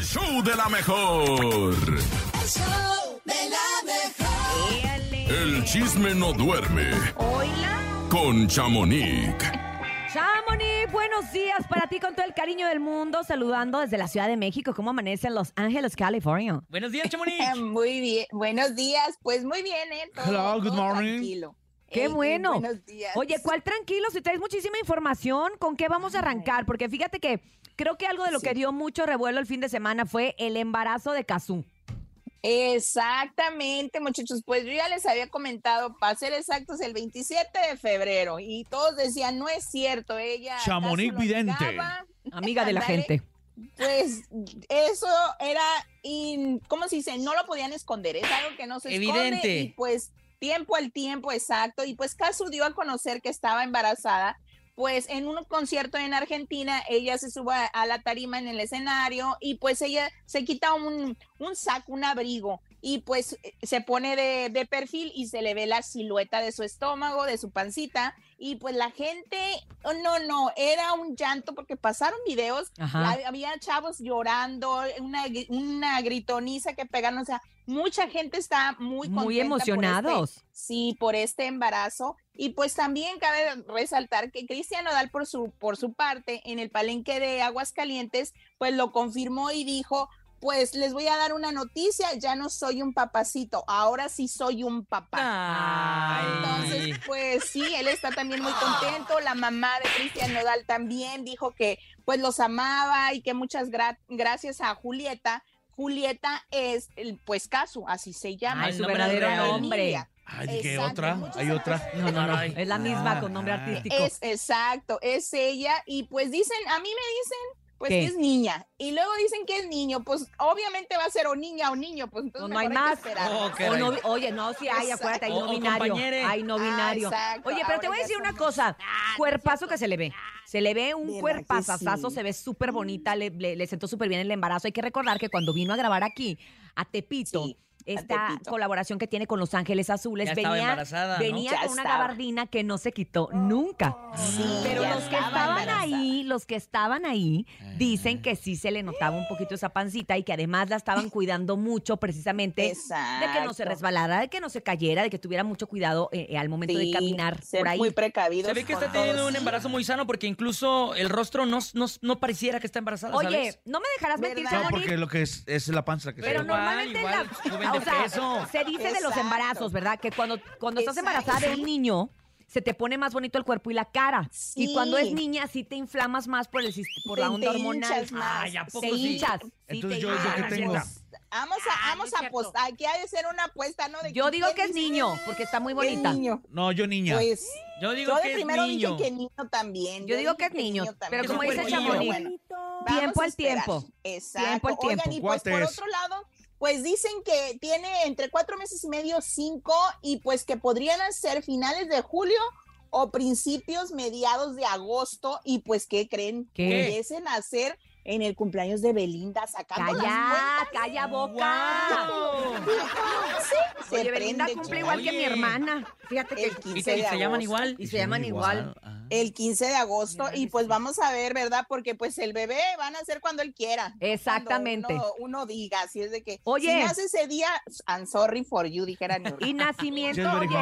El show de la mejor. El show de la mejor. El chisme no duerme Hola. con Chamonix. Chamonix, buenos días para ti con todo el cariño del mundo, saludando desde la Ciudad de México. ¿Cómo amanece en Los Ángeles, California? Buenos días, Chamonix. Muy bien, buenos días. Pues muy bien, ¿eh? Todo, Hello, good todo morning. Tranquilo. Qué bueno. Buenos días. Oye, ¿cuál tranquilo? Si traes muchísima información, ¿con qué vamos a arrancar? Porque fíjate que creo que algo de lo Sí. que dio mucho revuelo el fin de semana fue el embarazo de Kazú. Exactamente, muchachos. Pues yo ya les había comentado, para ser exactos, el 27 de febrero. Y todos decían, no es cierto, ella. ¿acaso Chamonix vidente. negaba?". Amiga de la gente. Pues eso era, in- ¿cómo se dice? No lo podían esconder, es algo que no se esconde. Evidente. Y pues tiempo al tiempo, exacto. Y pues Casu dio a conocer que estaba embarazada. Pues en un concierto en Argentina, ella se sube a, la tarima en el escenario y pues ella se quita un, un saco, un abrigo y pues eh, se pone de, de perfil y se le ve la silueta de su estómago, de su pancita y pues la gente, oh, no, no, era un llanto porque pasaron videos hab- había chavos llorando, una, una gritoniza que pegaron, o sea, mucha gente está muy Muy contenta por este- emocionados. sí, por este embarazo. Y pues también cabe resaltar que Cristian Nodal por su, por su parte en el palenque de Aguascalientes, pues lo confirmó y dijo, pues les voy a dar una noticia, ya no soy un papacito, ahora sí soy un papá. Ay. Entonces, pues sí, él está también muy contento. La mamá de Cristian Nodal también dijo que pues los amaba y que muchas gra- gracias a Julieta. Julieta es el pues Casu, así se llama. El su nombre verdadero real. nombre. Emilia. Ay, ¿qué Exacto, otra? Hay otra. No, no, no. Es la misma Ah, con nombre ah. artístico. Es exacto, es ella. Y pues dicen, a mí me dicen pues ¿Qué? que es niña. Y luego dicen que es niño. Pues obviamente va a ser o niña o niño. Pues entonces No, no hay más. Oh, O caray. no- oye, no, sí hay, acuérdate, hay no o binario. Hay no Ah, binario. exacto, Oye, pero te voy a decir una cosa. Ah, Cuerpazo que se le ve. Se le ve un ¿Verdad que cuerpazazazo, sí? se ve súper bonita, le, le- le sentó súper bien el embarazo. Hay que recordar que cuando vino a grabar aquí, a Tepito, Sí, esta colaboración que tiene con Los Ángeles Azules, Ya venía, venía Ya con una estaba. gabardina que no se quitó nunca. Sí, Pero los que estaba estaban embarazada. ahí, los que estaban ahí, dicen que sí se le notaba un poquito esa pancita y que además la estaban cuidando mucho precisamente de que no se Exacto. resbalara, de que no se cayera, de que tuviera mucho cuidado eh, eh, al momento de Sí, caminar ser por ahí. muy precavidos. Se ve que está teniendo un embarazo muy sano porque incluso el rostro no, no, no pareciera que está embarazada, Oye, ¿sabes? no me dejarás mentir. No, porque lo que es es la panza que pero se igual, normalmente igual, la- de o sea, peso. se dice de los Exacto. embarazos, ¿verdad? Que cuando, cuando estás Exacto, embarazada de un niño, se te pone más bonito el cuerpo y la cara. Y cuando es niña, sí te inflamas más por, el, por Te- la onda te hormonal. hinchas más. Ay, ¿a poco Te sí? hinchas. sí Entonces te yo- yo hinchas. qué tengo. Vamos a, Ah, vamos a apostar. Aquí hay que hacer una apuesta, ¿no? De Yo digo que es niño, porque está muy que es bonita. niño. No, yo niña. Pues Yo digo yo de que es primero niño. dije que niño también. Yo digo dije que es niño, pero también. como dice. Chamonix, Bueno, tiempo al tiempo. Exacto. Tiempo al Oigan, tiempo. y pues por otro lado, pues dicen que tiene entre cuatro meses y medio, cinco, y pues que podrían ser finales de julio o principios, mediados de agosto, y pues, ¿qué creen? ¿Qué? Que empiecen a hacer en el cumpleaños de Belinda, sacando las Calla, cuentas. calla boca. ¡Guau! Sí, se Oye, Belinda cumple chico. igual que mi hermana. Fíjate que El ¿Y 15 se, de se llaman igual? y se llaman igual. Ah. El 15 de agosto, Mira y pues sí. vamos a ver, ¿verdad? Porque pues el bebé van a hacer cuando él quiera. Exactamente. Uno, uno diga, así es de que. Oye. Si nace ese día, I'm sorry for you, dijera. Y nacimiento, oye,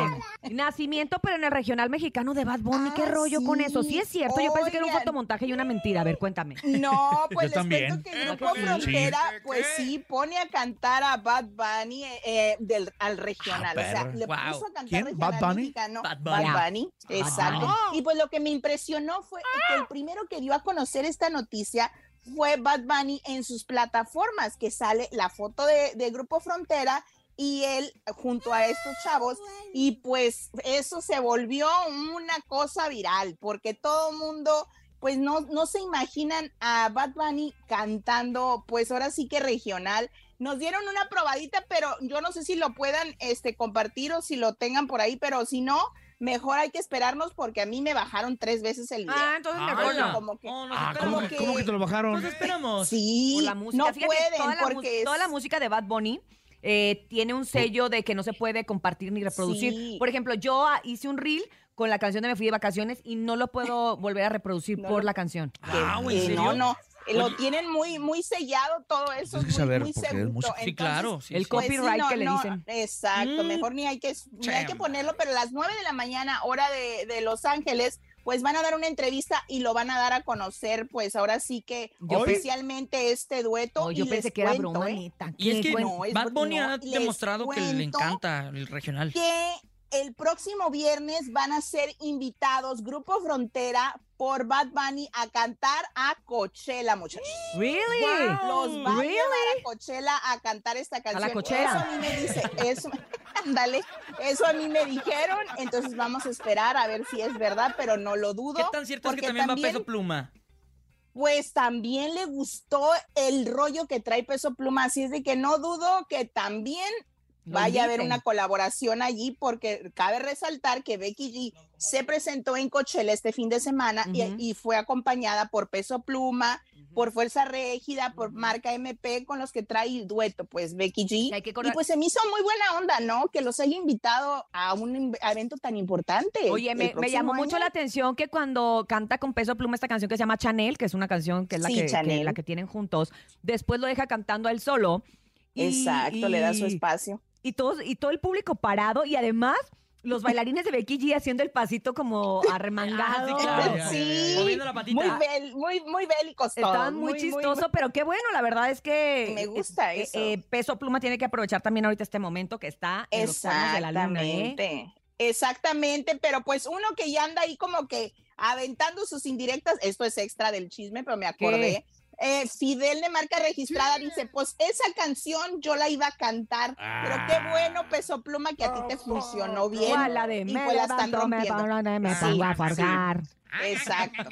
nacimiento, pero en el regional mexicano de Bad Bunny, ¿qué Ah, rollo con eso? Sí es cierto, yo pensé que era un fotomontaje y una mentira. A ver, cuéntame. No, pues Yo les también. cuento que el ¿Verdad Grupo sí? Frontera, Sí. pues sí, pone a cantar a Bad Bunny eh, eh, del, al regional. Ah, o sea, le Wow. puso a cantar ¿Quién? regional ¿Bad Bunny? mexicano. Bad Bad Bunny. Bunny, exacto. Bunny. Y pues lo que me impresionó fue que el primero que dio a conocer esta noticia fue Bad Bunny en sus plataformas, que sale la foto de, de Grupo Frontera y él junto a estos chavos y pues eso se volvió una cosa viral porque todo el mundo pues no, no se imaginan a Bad Bunny cantando pues ahora sí que regional. Nos dieron una probadita, pero yo no sé si lo puedan este, compartir o si lo tengan por ahí, pero si no, mejor hay que esperarnos porque a mí me bajaron tres veces el video. Ah, entonces Ah, mejor no. como que- Oh, Ah, esperamos. ¿cómo, que, que- cómo que te lo bajaron? Nos esperamos. Sí, Por la música. no Fíjate, pueden toda la, es- toda la música de Bad Bunny eh, tiene un sello de que no se puede compartir ni reproducir. Sí. Por ejemplo, yo ah, hice un reel con la canción de Me Fui de Vacaciones y no lo puedo volver a reproducir No por la canción. Guau, ¿en serio? no, no. Lo tienen muy, muy sellado todo eso, muy, saber, muy porque es seguro. Sí, claro. sí, el sí. Copyright que le no, dicen. Exacto, Mm. mejor ni hay que, ni hay que ponerlo, pero a las 9 de la mañana, hora de, de Los Ángeles, pues van a dar una entrevista y lo van a dar a conocer, pues ahora sí que Yo oficialmente este dueto. Oh, y yo les pensé que era cuento, broma, ¿eh? neta. Y es que buen- no, es Bad Bunny no, ha demostrado que le encanta el regional. que el próximo viernes van a ser invitados Grupo Frontera por Bad Bunny a cantar a Coachella, muchachos. Really? Los va a Really? llevar a Coachella a cantar esta canción. la Coachella. Eso a mí me dice, eso, ándale, eso a mí me dijeron, entonces vamos a esperar a ver si es verdad, pero no lo dudo. ¿Qué tan cierto es que porque también, va Peso Pluma? Pues también le gustó el rollo que trae Peso Pluma, así es de que no dudo que también vaya a haber una colaboración allí porque cabe resaltar que Becky G se presentó en Coachella este fin de semana y- fue acompañada por Peso Pluma, por Fuerza Régida, por Marca MP con los que trae dueto, pues Becky G. Y hay que Y pues se me hizo muy buena onda, ¿no? Que los haya invitado a un evento tan importante. Oye, me, llamó mucho la atención que cuando canta con peso pluma esta canción que se llama Chanel, que es una canción que es la, Sí, que, que- Chanel. la que tienen juntos, después lo deja cantando a él solo. y- Exacto, le da su espacio. Y, todos, y todo el público parado y además los bailarines de Becky G haciendo el pasito como arremangado. Ah, sí, claro. Sí, Moviendo la patita. muy, bel- muy, muy bélicos todos. Estaban muy, chistoso, pero qué bueno, la verdad es que Me gusta eh, eso. eh, Peso Pluma tiene que aprovechar también ahorita este momento que está en los de la luna, ¿eh? Exactamente. Exactamente, pero pues uno que ya anda ahí como que aventando sus indirectas, esto es extra del chisme, pero me acordé. Eh, Fidel de marca registrada dice, pues esa canción yo la iba a cantar, pero qué bueno, Peso Pluma, que a ti te funcionó bien. La de y me pues la están levanto, me rompiendo. pongo, me Sí, pongo a sí. Exacto.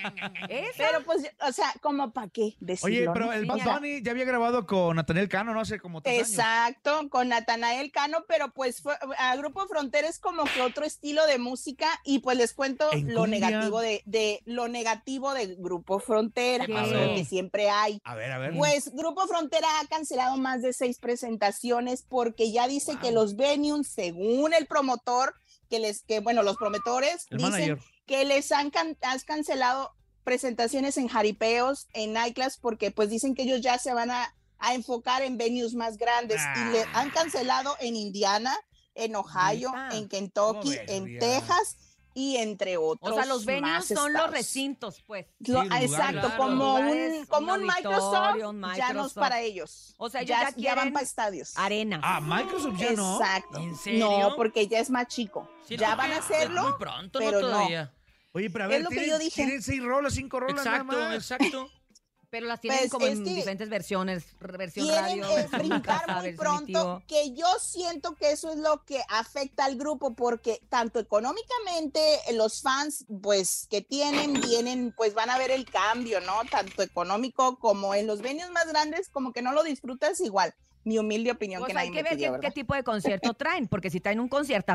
Esa. Pero pues, o sea, como para qué decirlo. Oye, pero el Bad. Bunny ya había grabado con Nathaniel Cano, no hace como tres años. Exacto, con Natanael Cano, pero pues fue, a Grupo Frontera es como que otro estilo de música y pues les cuento En lo cumbia. negativo de, de lo negativo de Grupo Frontera, que siempre hay. A ver, a ver. Pues Grupo Frontera ha cancelado más de seis presentaciones porque ya dice que los venues, según el promotor, que les, que bueno, los promotores el dicen manager. que les han can- has cancelado presentaciones en jaripeos, en nightclubs, porque pues dicen que ellos ya se van a, a enfocar en venues más grandes y le han cancelado en Indiana, en Ohio, en Kentucky, ¿Cómo ves, en? Texas y entre otros. O sea, los venues son los estados. recintos, pues. Lo- Sí, los exacto, lugares. como Lugares, un, como un Microsoft, un ya no es Microsoft. para ellos. O sea, ya, ya ya van para estadios. Arena. Ah, Microsoft ya no. Exacto. ¿En serio? No, porque ya es más chico. Siento ya que van a es hacerlo. Muy pronto, pero no no. todavía. Oye, pero a Es ver, lo que tienen, yo dije. tienen seis rolas, cinco rolas nada Exacto, más. exacto. Pero las tienen Pues, como en diferentes versiones. Versión radio, versión brincar casa, muy pronto, que yo siento que eso es lo que afecta al grupo, porque tanto económicamente eh, los fans, pues, que tienen, vienen, pues van a ver el cambio, ¿no? Tanto económico como en los venues más grandes, como que no lo disfrutas igual. Mi humilde opinión Pues que hay nadie que ver pidió, qué, tipo de concierto traen, porque si traen un concierto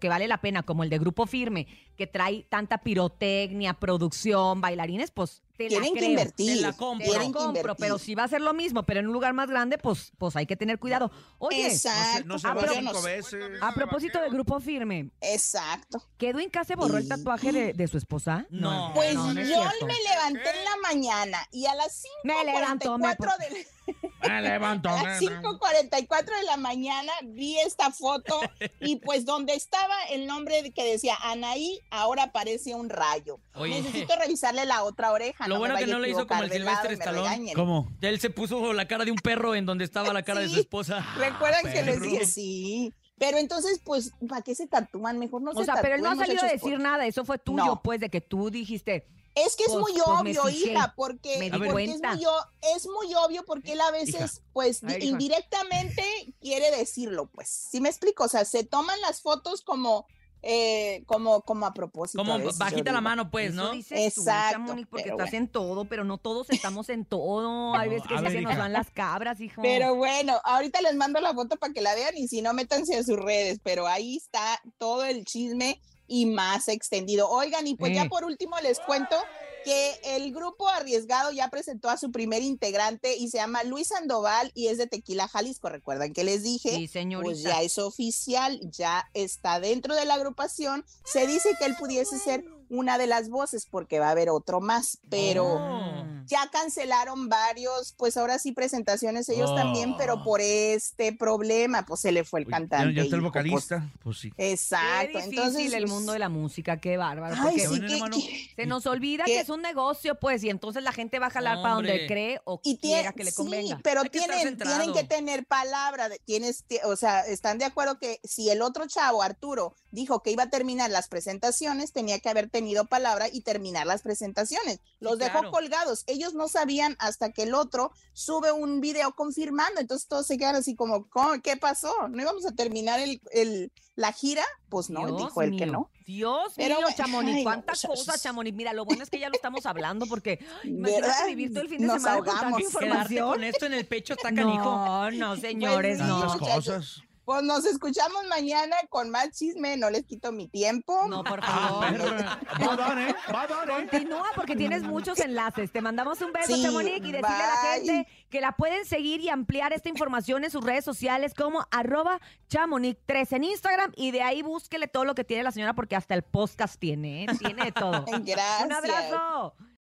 que vale la pena, como el de Grupo Firme, que trae tanta pirotecnia, producción, bailarines, pues te Tienen la que creo. invertir. Te la compro. Te la que compro, invertir. pero si va a ser lo mismo, pero en un lugar más grande, pues, pues hay que tener cuidado. Oye, Exacto. No se, no se no sé. veces. a propósito de Grupo Firme, Exacto. ¿que Inca se borró el tatuaje de, de su esposa? No. Pues no, no es yo me levanté en la mañana y a las Me levanto, me 5.44 de, Me levanto. A las 5:44 de la mañana vi esta foto y pues donde estaba el nombre que decía Anaí, ahora aparece un rayo. Oye. Necesito revisarle la otra oreja. Lo no bueno que no le hizo como el me Stallone. ¿Cómo? Él se puso la cara de un perro en donde estaba la cara de su esposa. Recuerdan que les dije sí. Pero entonces, pues, ¿para qué se tatúan? Mejor no O se sea, pero él no ha salido a decir por- nada, eso fue tuyo, No. pues, de que tú dijiste, Es que es Pues- muy pues obvio, hija, porque, es, muy, es muy obvio porque él a veces, pues, A ver, di- hija. indirectamente quiere decirlo, pues. ¿Sí me explico? O sea, se toman las fotos como, eh, como, como a propósito. Como a veces, yo bajita la mano, pues, eso ¿no? tú, Exacto, Chamonix, porque estás bueno. en todo, pero no todos estamos en todo. Hay veces que sí se nos van las cabras, hijo. Pero bueno, ahorita les mando la foto para que la vean y si no, métanse a sus redes, pero ahí está todo el chisme y más extendido. Oigan, y pues ya por último les cuento que el grupo arriesgado ya presentó a su primer integrante y se llama Luis Sandoval y es de Tequila, Jalisco. Recuerdan que les dije. sí, señorita. Pues ya es oficial, ya está dentro de la agrupación. Se dice que él pudiese ser una de las voces porque va a haber otro más, pero Oh. Ya cancelaron varios, pues ahora sí presentaciones ellos también, pero por este problema, pues se le fue el Oye, cantante. Ya, ya está el hijo, pues, vocalista. Pues sí. exacto. Qué difícil Entonces, el mundo de la música, qué bárbaro. Ay, porque sí, que- se nos olvida ¿Qué? que es un negocio, pues, y entonces la gente va a jalar para donde cree o y quiera que le sí, convenga. pero Hay que tienen, tienen que tener palabra, de- tienes, ti- o sea, están de acuerdo que si el otro chavo, Arturo, dijo que iba a terminar las presentaciones, tenía que haber tenido palabra y terminar las presentaciones. Los dejó claro. colgados. Ellos no sabían hasta que el otro sube un video confirmando, entonces todos se quedan así como, ¿cómo? ¿qué pasó? ¿No íbamos a terminar el, el- la gira? Pues no, Dios dijo él que no. Dios Pero mío, Chamonix, no, cuántas o sea, cosas, Chamonix. Mira, lo bueno es que ya lo estamos hablando porque imagínate ¿Verdad? vivir todo el fin de Nos semana con tanta ahogamos. Quedarte información. con esto en el pecho está canijo. No, no, señores, Pues no. Tantas muchachos. cosas. Pues nos escuchamos mañana con más chisme, no les quito mi tiempo. No, por Ah, favor. Va, Don, ¿eh? Va, Don, ¿eh? Continúa porque tienes muchos enlaces. Te mandamos un beso, Sí, Chamonix, y decirle a la gente que la pueden seguir y ampliar esta información en sus redes sociales como arroba Chamonix3 en Instagram y de ahí búsquele todo lo que tiene la señora porque hasta el podcast tiene, ¿eh? tiene de todo. Gracias. Un abrazo.